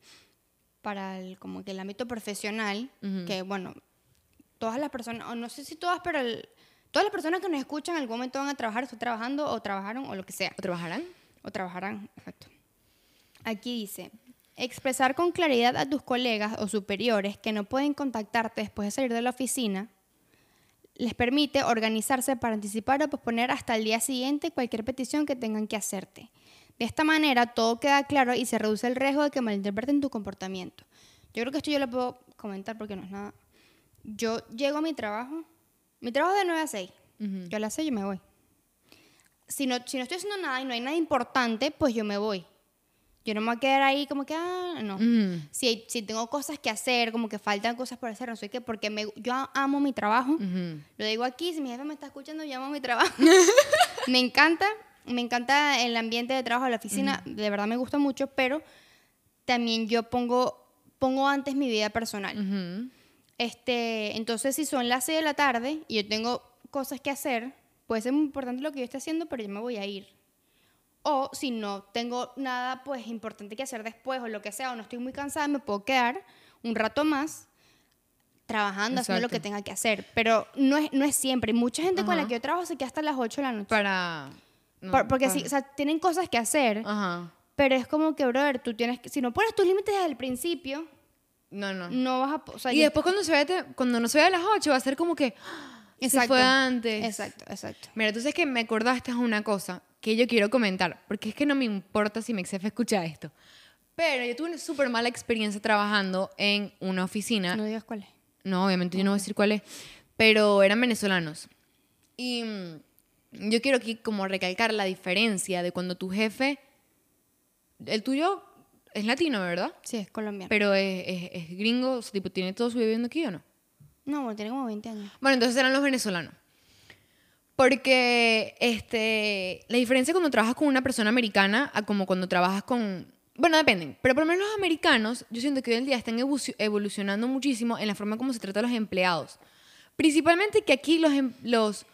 para el, como que el ámbito profesional, que bueno, todas las personas, o no sé si todas, pero el- todas las personas que nos escuchan en algún momento van a trabajar, están trabajando o trabajaron o lo que sea, ¿O trabajarán? o trabajarán, exacto. Aquí dice, expresar con claridad a tus colegas o superiores que no pueden contactarte después de salir de la oficina les permite organizarse para anticipar o posponer hasta el día siguiente cualquier petición que tengan que hacerte. De esta manera todo queda claro y se reduce el riesgo de que malinterpreten tu comportamiento. Yo creo que esto yo lo puedo comentar porque no es nada. Yo llego a mi trabajo, mi trabajo es de 9 a 6. Yo a las 6 yo me voy. Si no, si no estoy haciendo nada y no hay nada importante, pues yo me voy. Yo no me voy a quedar ahí como que, ah, no. Ujú. Si, si tengo cosas que hacer, como que faltan cosas por hacer, no sé qué, porque me, yo amo mi trabajo. Lo digo aquí, si mi jefe me está escuchando, yo amo mi trabajo. me encanta, me encanta el ambiente de trabajo de la oficina, de verdad me gusta mucho, pero también yo pongo, pongo antes mi vida personal. Este, entonces, si son las 6 de la tarde y yo tengo cosas que hacer, puede ser muy importante lo que yo esté haciendo, pero yo me voy a ir. O si no tengo nada pues importante que hacer después o lo que sea, o no estoy muy cansada, me puedo quedar un rato más trabajando, haciendo lo Exacto. que tenga que hacer. Pero no es, no es siempre. Mucha gente con la que yo trabajo se queda hasta las 8 de la noche. Para... no, Por- porque para- sí, o sea, tienen cosas que hacer, Ajá. pero es como que, brother, tú tienes que, si no pones tus límites desde el principio, No, no. no vas a... o sea, y después cuando se vaya, cuando no se vaya a las 8 va a ser como que... "Ah, Se Exacto. fue antes. Exacto, exacto. Mira, sabes que me acordaste de una cosa que yo quiero comentar, porque es que no me importa si mi ex jefe escucha esto. Pero yo tuve una súper mala experiencia trabajando en una oficina. No digas cuál es. No, obviamente yo no voy a decir cuál es, pero eran venezolanos. Y mm, yo quiero aquí como recalcar la diferencia de cuando tu jefe, el tuyo es latino, ¿verdad? Sí, es colombiano. Pero es, es- es gringo, o sea, tipo, ¿tiene todo su viviendo aquí o no? no, bueno, tiene como 20 años. Bueno, entonces eran los venezolanos. Porque este, la diferencia cuando trabajas con una persona americana a como cuando trabajas con... Bueno, dependen, pero por lo menos los americanos, yo siento que hoy en día están evolucionando muchísimo en la forma como se trata a los empleados. Principalmente que aquí los, em- los,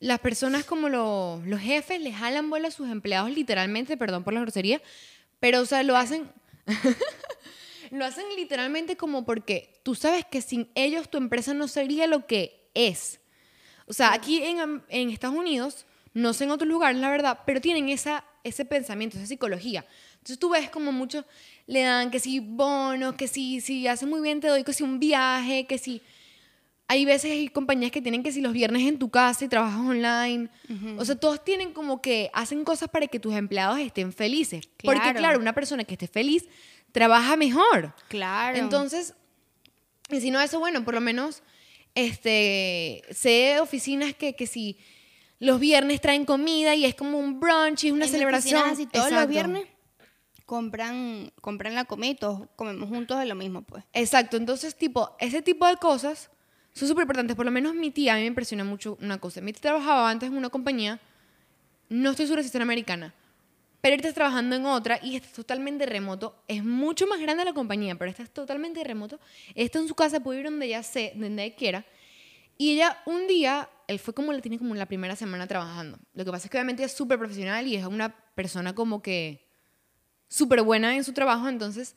las personas como lo- los jefes les jalan bola a sus empleados literalmente, perdón por la grosería, pero o sea, lo hacen... Lo hacen literalmente como porque tú sabes que sin ellos tu empresa no sería lo que es. O sea, aquí en, en Estados Unidos, no sé en otros lugares, la verdad, pero tienen esa, ese pensamiento, esa psicología. Entonces tú ves como muchos le dan que si bonos, que si, si hace muy bien te doy que si un viaje, que si... Hay veces hay compañías que tienen que si los viernes en tu casa y trabajas online. O sea, todos tienen como que hacen cosas para que tus empleados estén felices. Porque Claro. claro, una persona que esté feliz trabaja mejor. Claro. Entonces, y si no eso, bueno, por lo menos, este, sé oficinas que, que si los viernes traen comida y es como un brunch y es una En celebración. así todos los Exacto. viernes, compran, compran la comida y todos comemos juntos de lo mismo, pues. Exacto, entonces, tipo, ese tipo de cosas son súper importantes. Por lo menos mi tía, a mí me impresiona mucho una cosa. Mi tía trabajaba antes en una compañía, no estoy segura si era americana, pero ahorita está trabajando en otra y está totalmente remoto. Es mucho más grande la compañía, pero esta es totalmente remoto. Está en su casa, puede ir donde ella, se, donde ella quiera. Y ella un día, él fue como la tiene como la primera semana trabajando. Lo que pasa es que obviamente es súper profesional y es una persona como que súper buena en su trabajo. Entonces,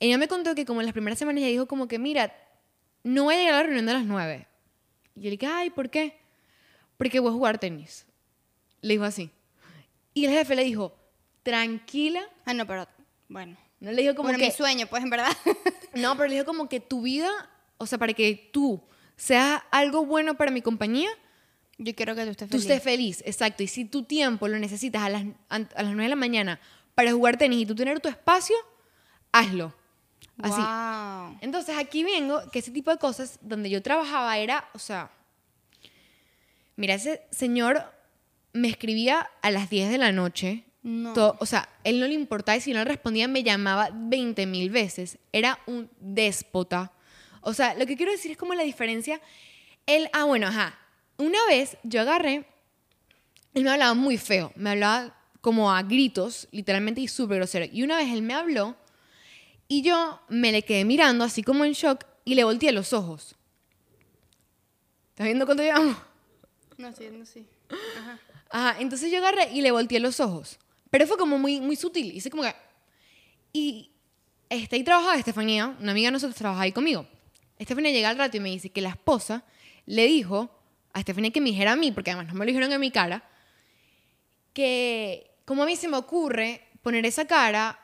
ella me contó que como en las primeras semanas ella dijo como que, mira, no voy a llegar a la reunión de las nueve. Y yo le dije, ay, ¿por qué? Porque voy a jugar tenis. Le dijo así. Y el jefe le dijo, tranquila. Ah, no, pero bueno. No le dijo como Bueno, que... mi sueño, pues, en verdad. No, pero le dijo como que tu vida, o sea, para que tú seas algo bueno para mi compañía, Yo quiero que tú estés tú feliz. estés feliz, exacto. Y si tu tiempo lo necesitas a las, a las 9 de la mañana para jugar tenis y tú tener tu espacio, hazlo. Así. Wow. Entonces aquí vengo que ese tipo de cosas donde yo trabajaba era, o sea, mira, ese señor me escribía a las 10 de la noche. No. o sea, él no le importaba y si no le respondía me llamaba 20 mil veces. Era un déspota. O sea, lo que quiero decir es como la diferencia. Él, ah, bueno, ajá. Una vez yo agarré, él me hablaba muy feo, me hablaba como a gritos, literalmente y súper grosero. Y una vez él me habló y yo me le quedé mirando así como en shock y le volteé los ojos. ¿Estás viendo cuánto llevamos? No, sí, no, sí. Ajá. Ajá, entonces yo agarré y le volteé los ojos. Pero fue como muy, muy sutil. Hice como que... Y este, ahí trabajaba Estefanía, una amiga de nosotros trabajaba ahí conmigo. Estefanía llega al rato y me dice que la esposa le dijo a Estefanía que me dijera a mí, porque además no me lo dijeron en mi cara, que como a mí se me ocurre poner esa cara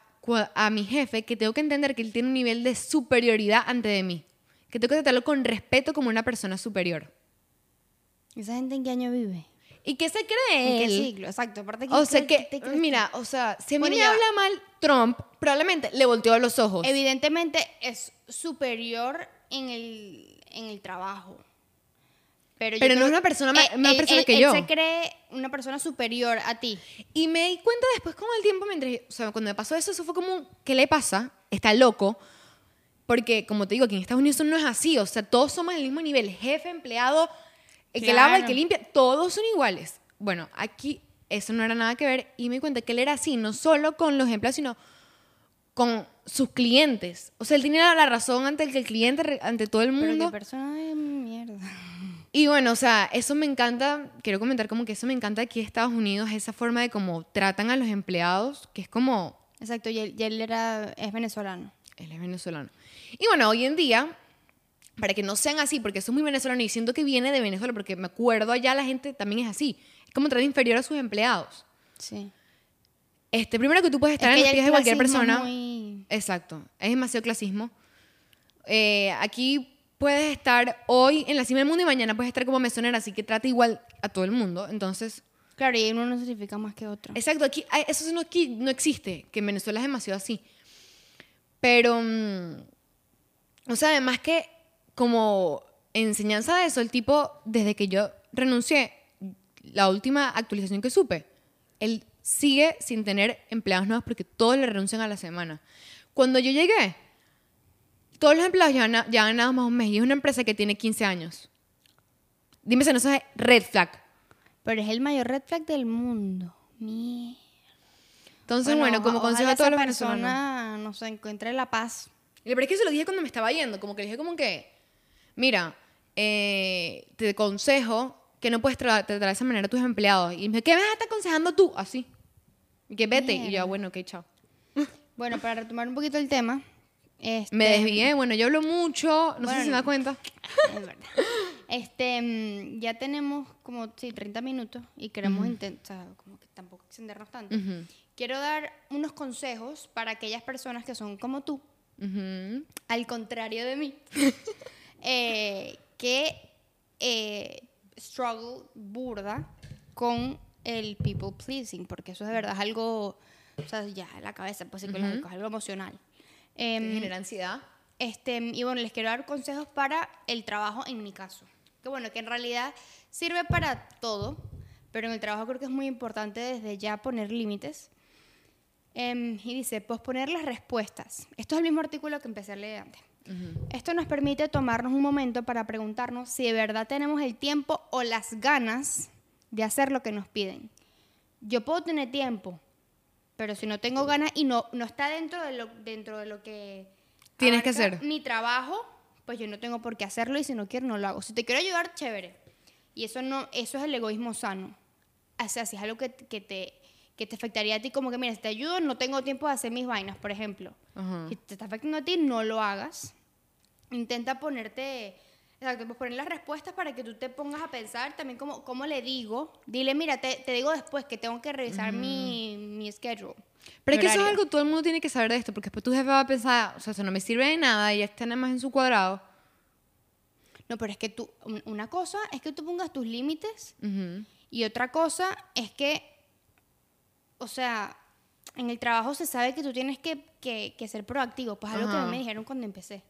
a mi jefe, que tengo que entender que él tiene un nivel de superioridad ante de mí. Que tengo que tratarlo con respeto como una persona superior. ¿Esa gente en qué año vive? ¿Y qué se cree ¿En qué él? siglo? Exacto. Aparte, O ¿quién sea que, crees mira, o sea, si a mí Bueno, me ya habla mal Trump, probablemente le volteó los ojos. Evidentemente es superior en el, en el trabajo. Pero, Pero no es una persona ma- eh, más él- persona él- que él yo. se cree una persona superior a ti. Y me di cuenta después con el tiempo, mientras, o sea, cuando me pasó eso, eso fue como, ¿qué le pasa? Está loco. Porque, como te digo, aquí en Estados Unidos eso no es así. O sea, todos somos del mismo nivel. Jefe, empleado, el que lava, el que limpia, todos son iguales. Bueno, aquí eso no era nada que ver. Y me di cuenta que él era así, no solo con los empleados, sino con sus clientes. O sea, él tenía la razón ante el, que el cliente, ante todo el Pero mundo. qué persona de mierda. Y bueno, o sea, eso me encanta, quiero comentar como que eso me encanta aquí en Estados Unidos, esa forma de cómo tratan a los empleados, que es como, Exacto, y él, y él era, es venezolano. él es venezolano. Y bueno, hoy en día, para que no sean así, porque eso es muy venezolano y siento que viene de Venezuela, porque me acuerdo allá la gente también es así, es como tratar inferior a sus empleados. Sí. Este, primero que tú puedes estar Es en los pies de cualquier persona. muy- Exacto, es demasiado clasismo. Eh, aquí puedes estar hoy en la cima del mundo y mañana puedes estar como mesonera, así que trata igual a todo el mundo. Entonces, Claro, y uno no significa más que otro. Exacto, aquí, ay, eso no, aquí no existe, que en Venezuela es demasiado así. Pero, mm, o sea, además que como enseñanza de eso, el tipo, desde que yo renuncié, la última actualización que supe, él sigue sin tener empleados nuevos porque todos le renuncian a la semana. Cuando yo llegué, todos los empleados ya han, ya han más un mes y es una empresa que tiene 15 años. Dime si no es red flag. Pero es el mayor red flag del mundo. Mierda. Entonces, bueno, como oja- consejo a todos los esa venezolanos. persona no se encuentre la paz. Y la verdad es que se lo dije cuando me estaba yendo, como que dije como que, mira, eh, te aconsejo que no puedes tra- tratar de esa manera a tus empleados. Y me dijo, ¿qué me estar aconsejando tú? Así. Y que vete. Y yo, Mierda. "Ah, bueno, ok, chao. Bueno, para retomar un poquito el tema. Este, Me desvié, bueno, yo hablo mucho, no sé si Bueno, se da cuenta. Es verdad. Este, mm, ya tenemos como, sí, 30 minutos y queremos intentar, como que tampoco extendernos tanto. Ujú, Quiero dar unos consejos para aquellas personas que son como tú, ujú. al contrario de mí, eh, que eh, struggle burda con el people pleasing, porque eso de verdad es algo, o sea, ya en la cabeza, pues psicológico, es algo emocional. Em, genera ansiedad. este, y bueno, les quiero dar consejos para el trabajo en mi caso. Que bueno, que en realidad sirve para todo, pero en el trabajo creo que es muy importante desde ya poner límites. Em, y dice, posponer las respuestas. Esto es el mismo artículo que empecé a leer antes. Esto nos permite tomarnos un momento para preguntarnos si de verdad tenemos el tiempo o las ganas de hacer lo que nos piden. Yo puedo tener tiempo, pero si no tengo ganas y no, no está dentro de lo, dentro de lo que Tienes que hacer. mi trabajo, pues yo no tengo por qué hacerlo y si no quiero no lo hago. Si te quiero ayudar, chévere. Y eso no, eso es el egoísmo sano. O sea, si es algo que, que te que te afectaría a ti como que mira, si te ayudo, no tengo tiempo de hacer mis vainas, por ejemplo. Ajá. Si te está afectando a ti, no lo hagas. Intenta ponerte, exacto, pues poner las respuestas para que tú te pongas a pensar también cómo, cómo le digo. Dile, mira, te, te digo después que tengo que revisar mi, mi schedule. Pero es que eso es horario". algo, todo el mundo tiene que saber de esto, porque después tu jefe va a pensar, o sea, eso no me sirve de nada y ya está nada más en su cuadrado. No, pero es que tú, un- una cosa es que tú pongas tus límites Ujú. y otra cosa es que, o sea, en el trabajo se sabe que tú tienes que, que, que ser proactivo. Pues algo que a mí Ajá. me dijeron cuando empecé.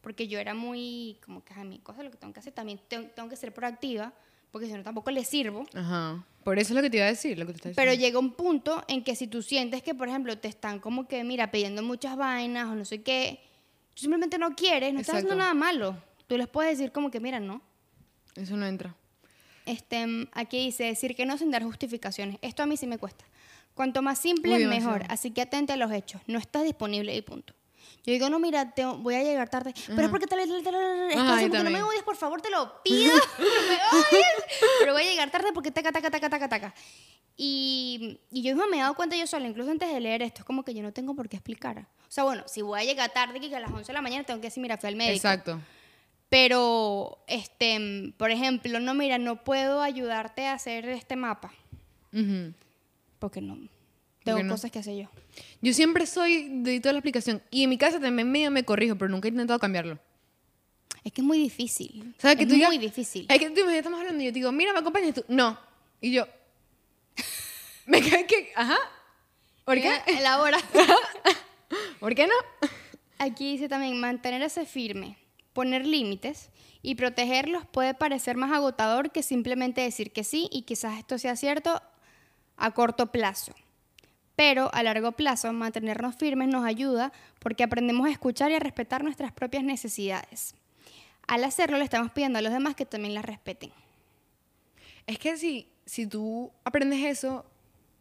Porque yo era muy, como que a mi cosa, lo que tengo que hacer, también tengo, tengo que ser proactiva, porque si no tampoco le sirvo. Ajá. Por eso es lo que te iba a decir, lo que te está Pero diciendo. llega un punto en que si tú sientes que, por ejemplo, te están como que, mira, pidiendo muchas vainas o no sé qué, tú simplemente no quieres, no estás haciendo Exacto. nada malo. Tú les puedes decir como que, mira, no. Eso no entra. Este, aquí dice decir que no sin dar justificaciones. Esto a mí sí me cuesta. Cuanto más simple, Uy, mejor. demasiado. Así que atente a los hechos. No estás disponible y punto. Yo digo, no, mira, te- voy a llegar tarde. Pero es porque tal, Ajá, porque no me odies, por favor, te lo pido. no me odies. Pero voy a llegar tarde porque taca, taca, taca, taca, taca. Y, y yo misma me he dado cuenta yo sola, incluso antes de leer esto, es como que yo no tengo por qué explicar. O sea, bueno, si voy a llegar tarde, que a las 11 de la mañana tengo que decir, mira, fui al médico. Exacto. Pero, este, por ejemplo, no, mira, no puedo ayudarte a hacer este mapa. Ujú. Porque no. Tengo no? cosas que hacer yo. Yo siempre soy de toda la explicación. Y en mi casa también medio me corrijo, pero nunca he intentado cambiarlo. Es que es muy difícil. ¿Sabes que es tú digas- muy difícil. Es que tú imagínate, estamos hablando y yo te digo, mira, ¿me acompañas tú? No. Y yo... me cae que... Ajá. ¿Por qué? Mira, Elabora. ¿Por qué no? Aquí dice también mantenerse firme, poner límites y protegerlos puede parecer más agotador que simplemente decir que sí y quizás esto sea cierto a corto plazo. Pero a largo plazo mantenernos firmes nos ayuda porque aprendemos a escuchar y a respetar nuestras propias necesidades. Al hacerlo le estamos pidiendo a los demás que también las respeten. Es que si, si tú aprendes eso,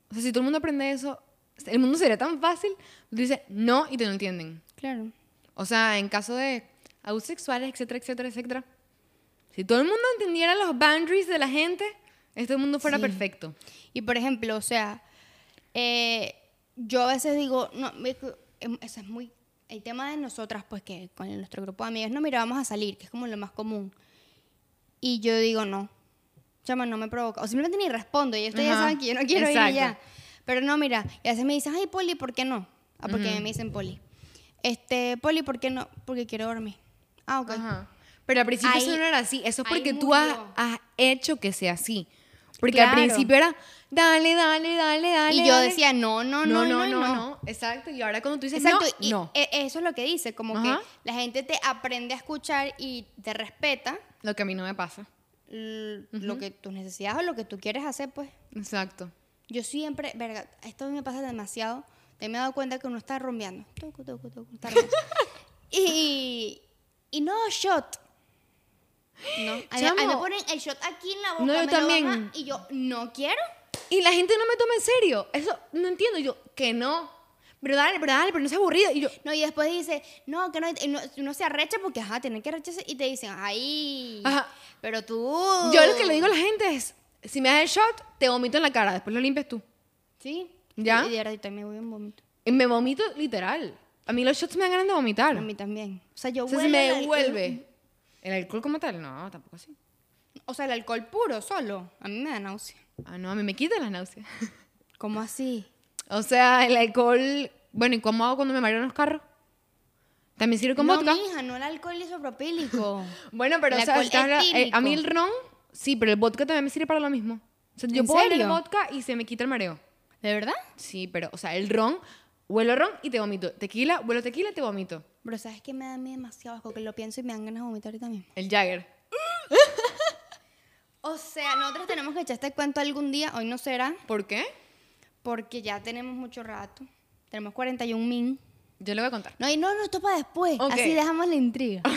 o sea, si todo el mundo aprende eso, el mundo sería tan fácil. Tú dices no y te lo entienden. Claro. O sea, en caso de abusos sexuales, etcétera, etcétera, etcétera. Si todo el mundo entendiera los boundaries de la gente, este mundo fuera Sí. perfecto. Y por ejemplo, o sea, eh, yo a veces digo, no, em, eso es muy, el tema de nosotras, pues que con nuestro grupo de amigas, no, mira, vamos a salir, que es como lo más común. Y yo digo, no, chama, no me provoca. O simplemente ni respondo, y ustedes ya Ajá, saben que yo no quiero ir exacto. ya. Pero no, mira, y a veces me dicen, ay, Poli, ¿por qué no? Ah, porque Ujú. me dicen Poli. Este, Poli, ¿por qué no? Porque quiero dormir. Ah, ok. Ajá. Pero al principio Ahí- eso no era así. Eso es porque tú has, has hecho que sea así. Porque al principio era, dale, dale, dale, dale. Y yo dale. decía, no, no, no, no, no, no. Exacto. Y ahora cuando tú dices Exacto, no, y no. e- eso es lo que dice, como Ajá. que la gente te aprende a escuchar y te respeta Lo que a mí no me pasa. lo que tus necesidades o lo que tú quieres hacer, pues. Exacto. Yo siempre, verga, esto a mí me pasa demasiado, te me he dado cuenta que uno rumbeando. Está rumbeando. y, y no shot. No, a mí, a mí me ponen el shot aquí en la boca, No, yo me lo también. bajan y yo no quiero. Y la gente no me toma en serio. Eso no entiendo. Yo, que no. Pero dale, pero dale, pero no sea aburrido. Y yo, No, y después dice, no, que no, y no- uno se arrecha porque, ajá, tiene que arrecharse y te dicen, ay, Ajá. pero tú. yo lo que le digo a la gente es, si me das el shot, te vomito en la cara. Después lo limpias tú. Sí. ¿Ya? Y de verdad, también voy en vómito. Y me vomito literal. A mí los shots me dan ganas de vomitar. A mí también. O sea, yo O sea, se me devuelve. ¿El alcohol como tal? No, tampoco así. O sea, el alcohol puro, solo. A mí me da náusea. Ah, no, a mí me quita las náuseas. ¿Cómo así? o sea, el alcohol... Bueno, ¿y cómo hago cuando me mareo en los carros? ¿También sirve con no, vodka? mija, no el alcohol isopropílico. Bueno, pero El o sea, estás eh, a mí el ron, sí, pero el vodka también me sirve para lo mismo. O sea, yo ¿En puedo el serio? vodka y se me quita el mareo. ¿De verdad? Sí, pero, o sea, el ron, huelo ron y te vomito. Tequila, huelo tequila y te vomito. Pero ¿sabes qué me da a mí demasiado asco? Que lo pienso y me dan ganas de vomitar ahorita mismo. El Jagger. O sea, nosotros tenemos que echar este cuento algún día. Hoy no será, ¿Por qué? porque ya tenemos mucho rato. Tenemos 41 min. Yo le voy a contar. No, y no, no, esto para después. Así dejamos la intriga.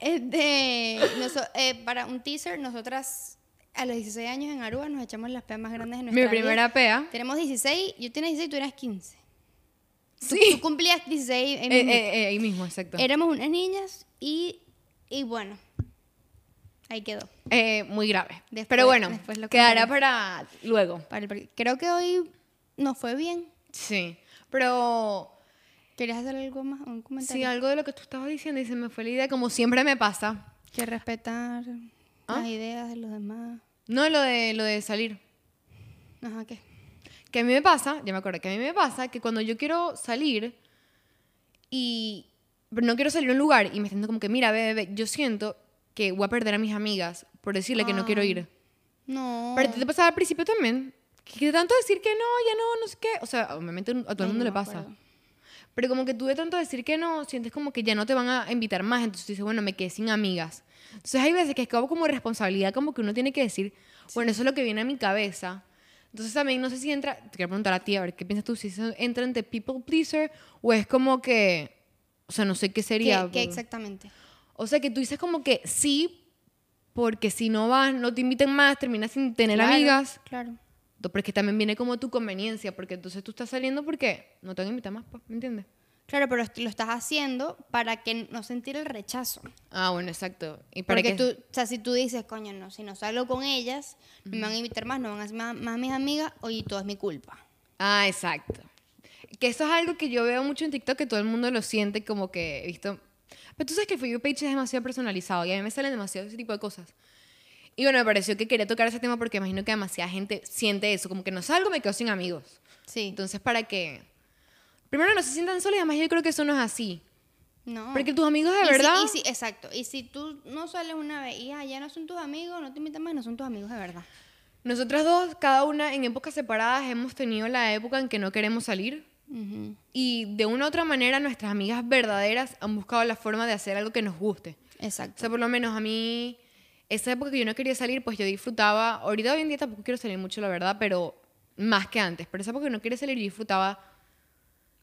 Este, noso- eh, para un teaser, nosotras a los 16 años en Aruba nos echamos las peas más grandes de nuestra Mi primera vida. pea. Tenemos 16, yo tenía 16, tú eras 15. Tú- Sí. Tú, cumplías 16 en Eh, eh, eh, ahí mismo, exacto. Éramos unas niñas y, y bueno, ahí quedó. Eh, muy grave. Después- Pero bueno, lo quedará para luego. Para el- creo que hoy nos fue bien. Sí. Pero ¿Querías hacer algo más? ¿Un comentario? sí, algo de lo que tú estabas diciendo y se me fue la idea, como siempre me pasa. Que respetar ¿Ah? las ideas de los demás. No lo de, lo de salir. Ajá, ¿qué? Que a mí me pasa, ya me acuerdo, que a mí me pasa que cuando yo quiero salir y no quiero salir a un lugar y me siento como que, mira, bebé, bebé, yo siento que voy a perder a mis amigas por decirle que no quiero ir. No. Pero te pasaba al principio también. Que de tanto decir que no, ya no, no sé qué. O sea, obviamente a todo el mundo no le pasa. acuerdo. Pero como que tú de tanto decir que no, sientes como que ya no te van a invitar más. Entonces dices, bueno, me quedé sin amigas. Entonces hay veces que es como, como responsabilidad, como que uno tiene que decir, bueno, eso es lo que viene a mi cabeza. Entonces también no sé si entra, te quiero preguntar a ti, a ver, ¿qué piensas tú? Si eso entra entre people pleaser o es como que, o sea, no sé qué ¿Qué, sería. qué por- exactamente? O sea, que tú dices como que sí, porque si no vas, no te inviten más, terminas sin tener Claro, amigas. Claro. Pero es que también viene como tu conveniencia, porque entonces tú estás saliendo porque no te van a invitar más, pues, ¿me entiendes? Claro, pero lo estás haciendo para que no sentir el rechazo. Ah, bueno, exacto. Y para Porque que tú, o sea, si tú dices, coño, no, si no salgo con ellas, no me van a invitar más, no van a ser más, más mis amigas, oye, todo es mi culpa. Ah, exacto. Que eso es algo que yo veo mucho en TikTok, que todo el mundo lo siente como que he visto... Pero tú sabes que el For You page es demasiado personalizado y a mí me salen demasiado ese tipo de cosas. Y bueno, me pareció que quería tocar ese tema porque imagino que demasiada gente siente eso, como que no salgo, me quedo sin amigos. Sí. Entonces, para que... Primero, no se sientan solos y además yo creo que eso no es así. no. Porque tus amigos de Y si- verdad... y si- exacto. Y si tú no sales una vez y ah, ya no son tus amigos, no te invitan más, no son tus amigos de verdad. Nosotras dos, cada una en épocas separadas, hemos tenido la época en que no queremos salir. Ujú. Y de una u otra manera, nuestras amigas verdaderas han buscado la forma de hacer algo que nos guste. O Exacto. sea, por lo menos a mí, esa época que yo no quería salir, pues yo disfrutaba. Ahorita hoy en día tampoco quiero salir mucho, la verdad, pero más que antes. Pero esa época que no quería salir, yo disfrutaba,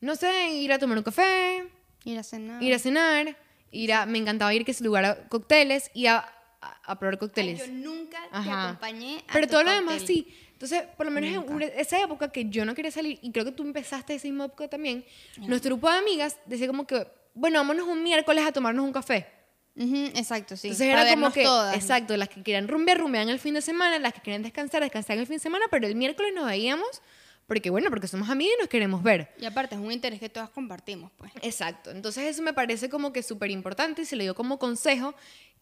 no sé, ir a tomar un café, Ir a cenar. ir a cenar, ir a. Me encantaba ir a ese lugar a cócteles y a, a, a probar Ay, cócteles. yo nunca te Ajá. acompañé a Pero tu todo lo demás cóctel. sí. Entonces, por lo menos en una- esa época que yo no quería salir, y creo que tú empezaste esa misma época también, nuestro grupo de amigas decía como que, bueno, vámonos un miércoles a tomarnos un café. Ujú, exacto, sí. Entonces Para era como que, todas. exacto, las que querían rumbear, rumbean el fin de semana, las que querían descansar, descansaban el fin de semana, pero el miércoles nos veíamos, porque bueno, porque somos amigas y nos queremos ver. Y aparte es un interés que todas compartimos, pues. Exacto, entonces eso me parece como que súper importante y se lo digo como consejo,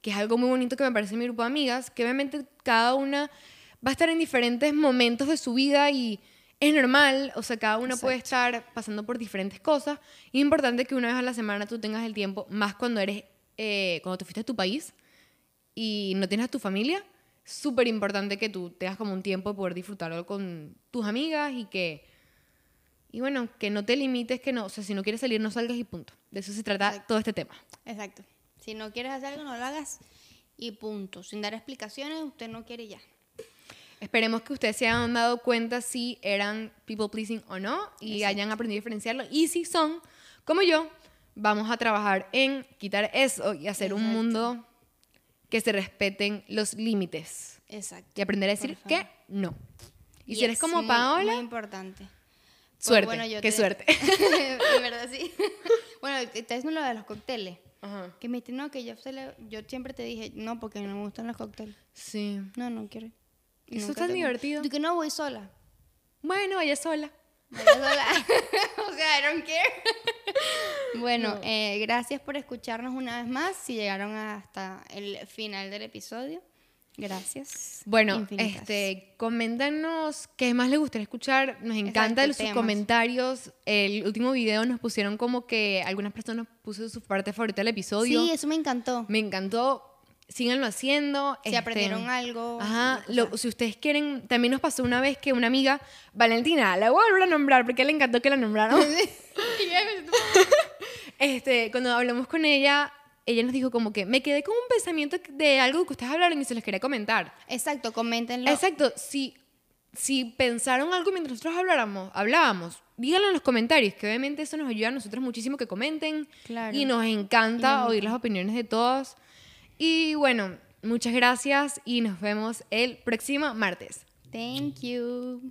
que es algo muy bonito que me parece en mi grupo de amigas, que obviamente cada una va a estar en diferentes momentos de su vida y es normal, o sea, cada una puede estar pasando por diferentes cosas y es importante que una vez a la semana tú tengas el tiempo, más cuando eres, eh, cuando te fuiste a tu país y no tienes a tu familia, súper importante que tú tengas como un tiempo de poder disfrutarlo con tus amigas y que y bueno, que no te limites, que no, o sea, si no quieres salir, no salgas y punto. De eso se trata Exacto. todo este tema. Exacto. Si no quieres hacer algo, no lo hagas y punto. Sin dar explicaciones, usted no quiere ya. Esperemos que ustedes se hayan dado cuenta si eran people pleasing o no y hayan aprendido a diferenciarlo. Y si son, como yo, vamos a trabajar en quitar eso y hacer un Exacto. mundo que se respeten los límites Exacto. y aprender a decir que no. Y si eres como muy- Paola, Muy importante. Pues, suerte, bueno, yo qué te- suerte. en verdad, sí. bueno, te diciendo lo de los cócteles. Ajá. Que me dijiste, no, que yo, le- yo siempre te dije, no, porque no me gustan los cócteles. Sí. No, no quiero. Eso es tan divertido. Tú que no voy sola. Bueno, vaya sola. Voy sola. o sea, I don't care. bueno, eh, gracias por escucharnos una vez más. Si llegaron hasta el final del episodio, gracias. Bueno, Infinitas. este, coméntanos qué más les gustaría escuchar. Nos encanta Exacto, sus temas. comentarios. El último video nos pusieron como que algunas personas puso su parte favorita del episodio. Sí, eso me encantó. Me encantó. Síganlo haciendo. Si este, aprendieron algo. Ajá, lo si ustedes quieren, también nos pasó una vez que una amiga, Valentina, la voy a volver a nombrar porque le encantó que la nombraron. este, cuando hablamos con ella, ella nos dijo como que me quedé con un pensamiento de algo que ustedes hablaron y se los quería comentar. Exacto, coméntenlo. Exacto, si si pensaron algo mientras nosotros habláramos, hablábamos, díganlo en los comentarios, que obviamente eso nos ayuda a nosotros muchísimo que comenten. Claro. Y nos encanta oír las opiniones de todos. Y bueno, muchas gracias y nos vemos el próximo martes. Thank you.